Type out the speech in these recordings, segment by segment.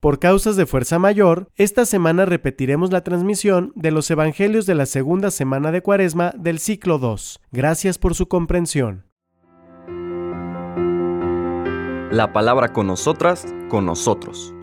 Por causas de fuerza mayor, esta semana repetiremos la transmisión de los Evangelios de la segunda semana de Cuaresma del ciclo 2. Gracias por su comprensión. La palabra con nosotras, con nosotros.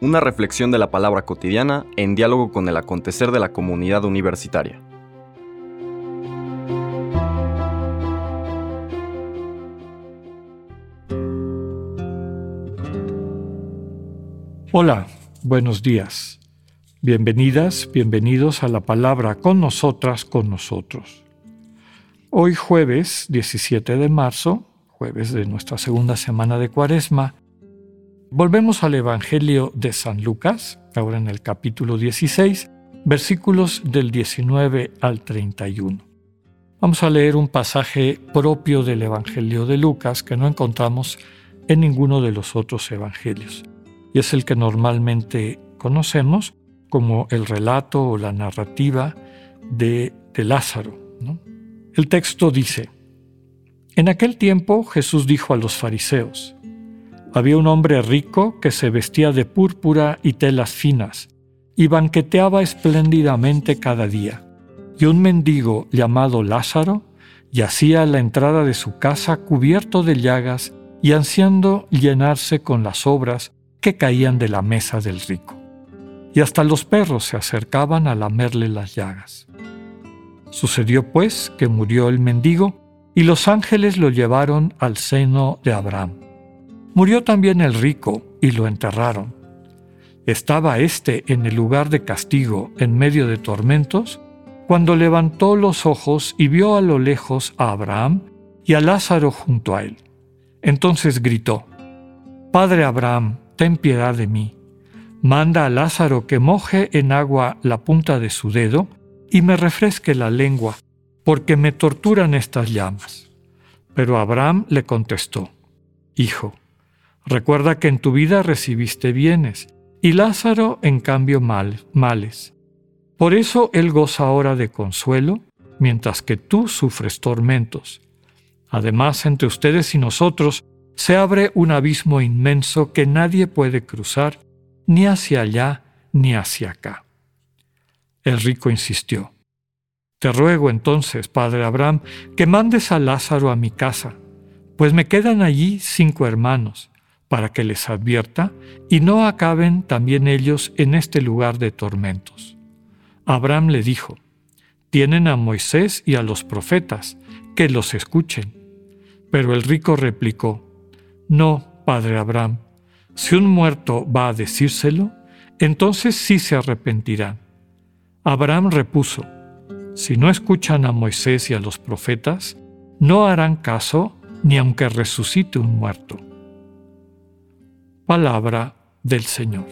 Una reflexión de la palabra cotidiana en diálogo con el acontecer de la comunidad universitaria. Hola, buenos días. Bienvenidas, bienvenidos a la palabra con nosotras, con nosotros. Hoy jueves 17 de marzo, jueves de nuestra segunda semana de Cuaresma, volvemos al Evangelio de San Lucas, ahora en el capítulo 16, versículos del 19 al 31. Vamos a leer un pasaje propio del Evangelio de Lucas que no encontramos en ninguno de los otros evangelios y es el que normalmente conocemos como el relato o la narrativa de, Lázaro. El texto dice, en aquel tiempo Jesús dijo a los fariseos, había un hombre rico que se vestía de púrpura y telas finas y banqueteaba espléndidamente cada día. Y un mendigo llamado Lázaro yacía a la entrada de su casa cubierto de llagas y ansiando llenarse con las obras que caían de la mesa del rico, y hasta los perros se acercaban a lamerle las llagas. Sucedió pues que murió el mendigo, y los ángeles lo llevaron al seno de Abraham. Murió también el rico, y lo enterraron. Estaba éste en el lugar de castigo, en medio de tormentos, cuando levantó los ojos y vio a lo lejos a Abraham y a Lázaro junto a él. Entonces gritó, Padre Abraham, ten piedad de mí. Manda a Lázaro que moje en agua la punta de su dedo y me refresque la lengua, porque me torturan estas llamas. Pero Abraham le contestó, Hijo, recuerda que en tu vida recibiste bienes, y Lázaro en cambio mal, males. Por eso él goza ahora de consuelo, mientras que tú sufres tormentos. Además, entre ustedes y nosotros se abre un abismo inmenso que nadie puede cruzar, ni hacia allá ni hacia acá. El rico insistió, Te ruego entonces, padre Abraham, que mandes a Lázaro a mi casa, pues me quedan allí cinco hermanos, para que les advierta y no acaben también ellos en este lugar de tormentos. Abraham le dijo, Tienen a Moisés y a los profetas, que los escuchen. Pero el rico replicó, no, padre Abraham, si un muerto va a decírselo, entonces sí se arrepentirán. Abraham repuso, si no escuchan a Moisés y a los profetas, no harán caso ni aunque resucite un muerto. Palabra del Señor.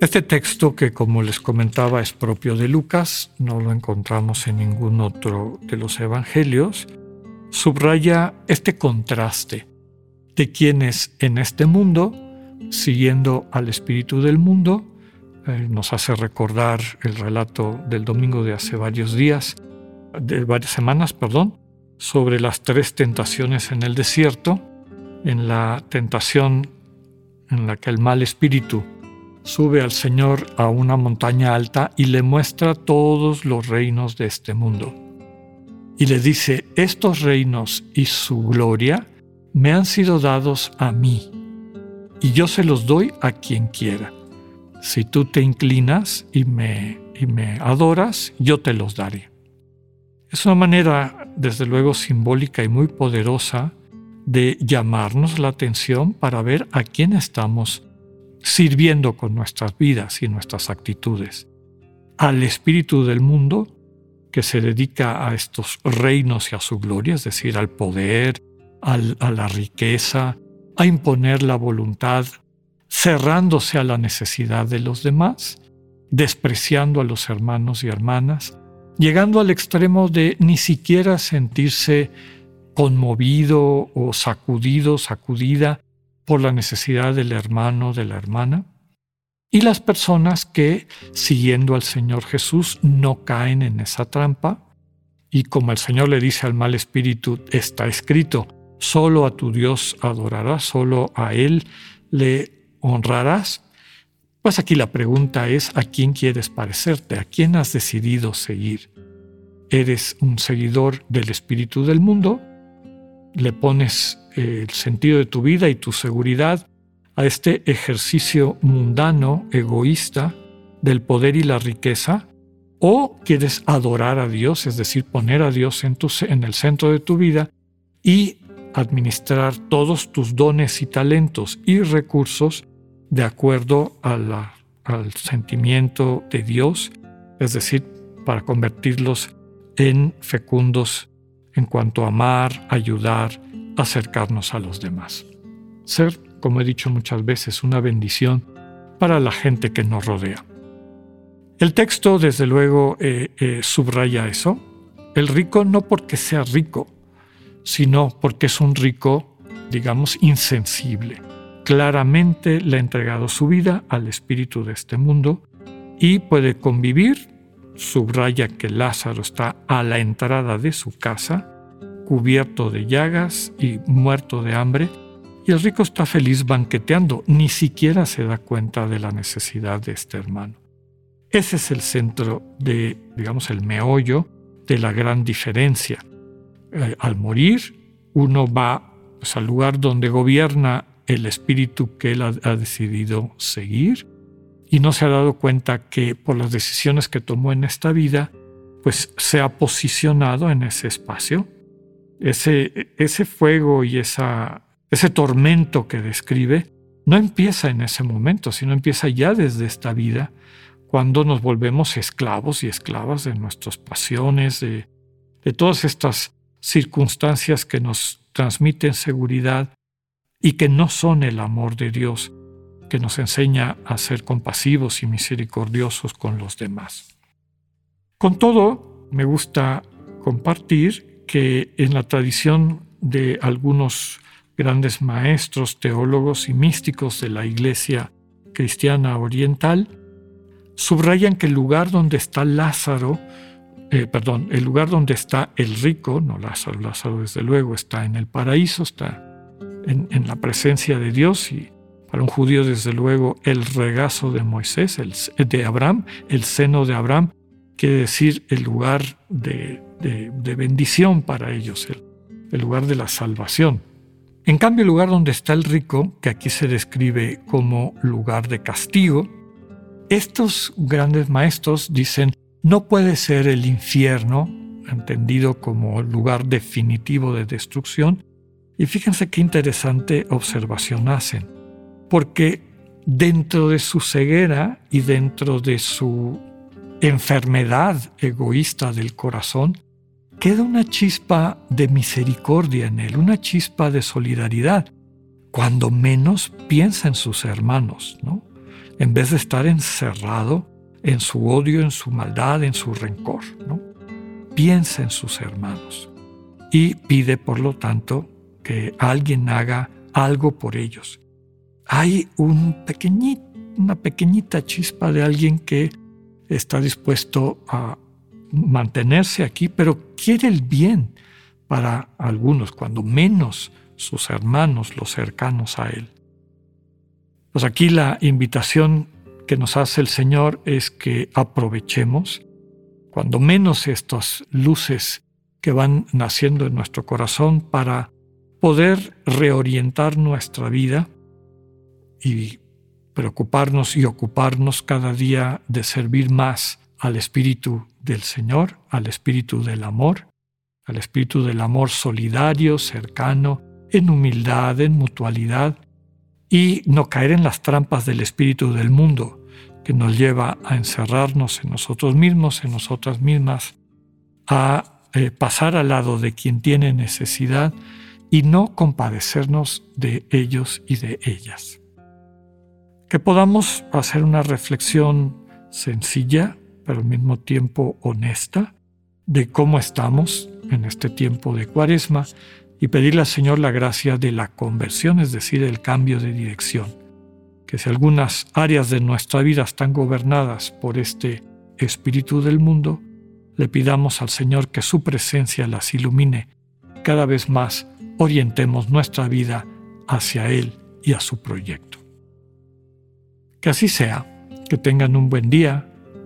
Este texto que como les comentaba es propio de Lucas, no lo encontramos en ningún otro de los evangelios, subraya este contraste de quienes en este mundo, siguiendo al espíritu del mundo, eh, nos hace recordar el relato del domingo de hace varios días, de varias semanas, perdón, sobre las tres tentaciones en el desierto, en la tentación en la que el mal espíritu sube al Señor a una montaña alta y le muestra todos los reinos de este mundo y le dice, estos reinos y su gloria me han sido dados a mí, y yo se los doy a quien quiera. Si tú te inclinas y me, y me adoras, yo te los daré. Es una manera, desde luego, simbólica y muy poderosa de llamarnos la atención para ver a quién estamos sirviendo con nuestras vidas y nuestras actitudes. Al espíritu del mundo que se dedica a estos reinos y a su gloria, es decir, al poder, a la riqueza, a imponer la voluntad, cerrándose a la necesidad de los demás, despreciando a los hermanos y hermanas, llegando al extremo de ni siquiera sentirse conmovido o sacudido, sacudida por la necesidad del hermano, de la hermana, y las personas que, siguiendo al Señor Jesús, no caen en esa trampa. Y como el Señor le dice al mal espíritu, está escrito, solo a tu Dios adorarás, solo a Él le honrarás. Pues aquí la pregunta es, ¿a quién quieres parecerte? ¿A quién has decidido seguir? ¿Eres un seguidor del espíritu del mundo? ¿Le pones eh, el sentido de tu vida y tu seguridad a este ejercicio mundano, egoísta, del poder y la riqueza? ¿O quieres adorar a Dios, es decir, poner a Dios en, el centro de tu vida y administrar todos tus dones y talentos y recursos de acuerdo al sentimiento de Dios, es decir, para convertirlos en fecundos en cuanto a amar, ayudar, acercarnos a los demás. Ser, como he dicho muchas veces, una bendición para la gente que nos rodea. El texto, desde luego, eh, eh, subraya eso. El rico no porque sea rico, sino porque es un rico, digamos, insensible. Claramente le ha entregado su vida al espíritu de este mundo y puede convivir. Subraya que Lázaro está a la entrada de su casa, cubierto de llagas y muerto de hambre, y el rico está feliz banqueteando, ni siquiera se da cuenta de la necesidad de este hermano. Ese es el centro de, digamos, el meollo de la gran diferencia. Eh, al morir, uno va al lugar donde gobierna el espíritu que él ha, ha decidido seguir y no se ha dado cuenta que por las decisiones que tomó en esta vida, pues se ha posicionado en ese espacio. Ese, ese fuego y esa, ese tormento que describe no empieza en ese momento, sino empieza ya desde esta vida cuando nos volvemos esclavos y esclavas de nuestras pasiones, de, todas estas circunstancias que nos transmiten seguridad y que no son el amor de Dios, que nos enseña a ser compasivos y misericordiosos con los demás. Con todo, me gusta compartir que en la tradición de algunos grandes maestros, teólogos y místicos de la Iglesia cristiana oriental, subrayan que el lugar donde está Lázaro, eh, perdón, el lugar donde está el rico, no Lázaro, Lázaro desde luego está en el paraíso, está en, la presencia de Dios y para un judío desde luego el regazo de Moisés, el, de Abraham, el seno de Abraham, quiere decir el lugar de, bendición para ellos, el lugar de la salvación. En cambio, el lugar donde está el rico, que aquí se describe como lugar de castigo, estos grandes maestros dicen, no puede ser el infierno, entendido como lugar definitivo de destrucción, y fíjense qué interesante observación hacen, porque dentro de su ceguera y dentro de su enfermedad egoísta del corazón, queda una chispa de misericordia en él, una chispa de solidaridad, cuando menos piensa en sus hermanos, ¿no? en vez de estar encerrado en su odio, en su maldad, en su rencor. ¿no? Piensa en sus hermanos y pide, por lo tanto, que alguien haga algo por ellos. Hay un una pequeñita chispa de alguien que está dispuesto a mantenerse aquí, pero quiere el bien para algunos, cuando menos sus hermanos, los cercanos a él. Pues aquí la invitación que nos hace el Señor es que aprovechemos, cuando menos estas luces que van naciendo en nuestro corazón para poder reorientar nuestra vida y preocuparnos y ocuparnos cada día de servir más al Espíritu del Señor, al Espíritu del amor, al Espíritu del amor solidario, cercano, en humildad, en mutualidad, y no caer en las trampas del espíritu del mundo que nos lleva a encerrarnos en nosotros mismos, en nosotras mismas, a eh, pasar al lado de quien tiene necesidad y no compadecernos de ellos y de ellas. Que podamos hacer una reflexión sencilla, pero al mismo tiempo honesta, de cómo estamos en este tiempo de cuaresma, y pedirle al Señor la gracia de la conversión, es decir, el cambio de dirección. Que si algunas áreas de nuestra vida están gobernadas por este espíritu del mundo, le pidamos al Señor que su presencia las ilumine. Cada vez más orientemos nuestra vida hacia Él y a su proyecto. Que así sea. Que tengan un buen día.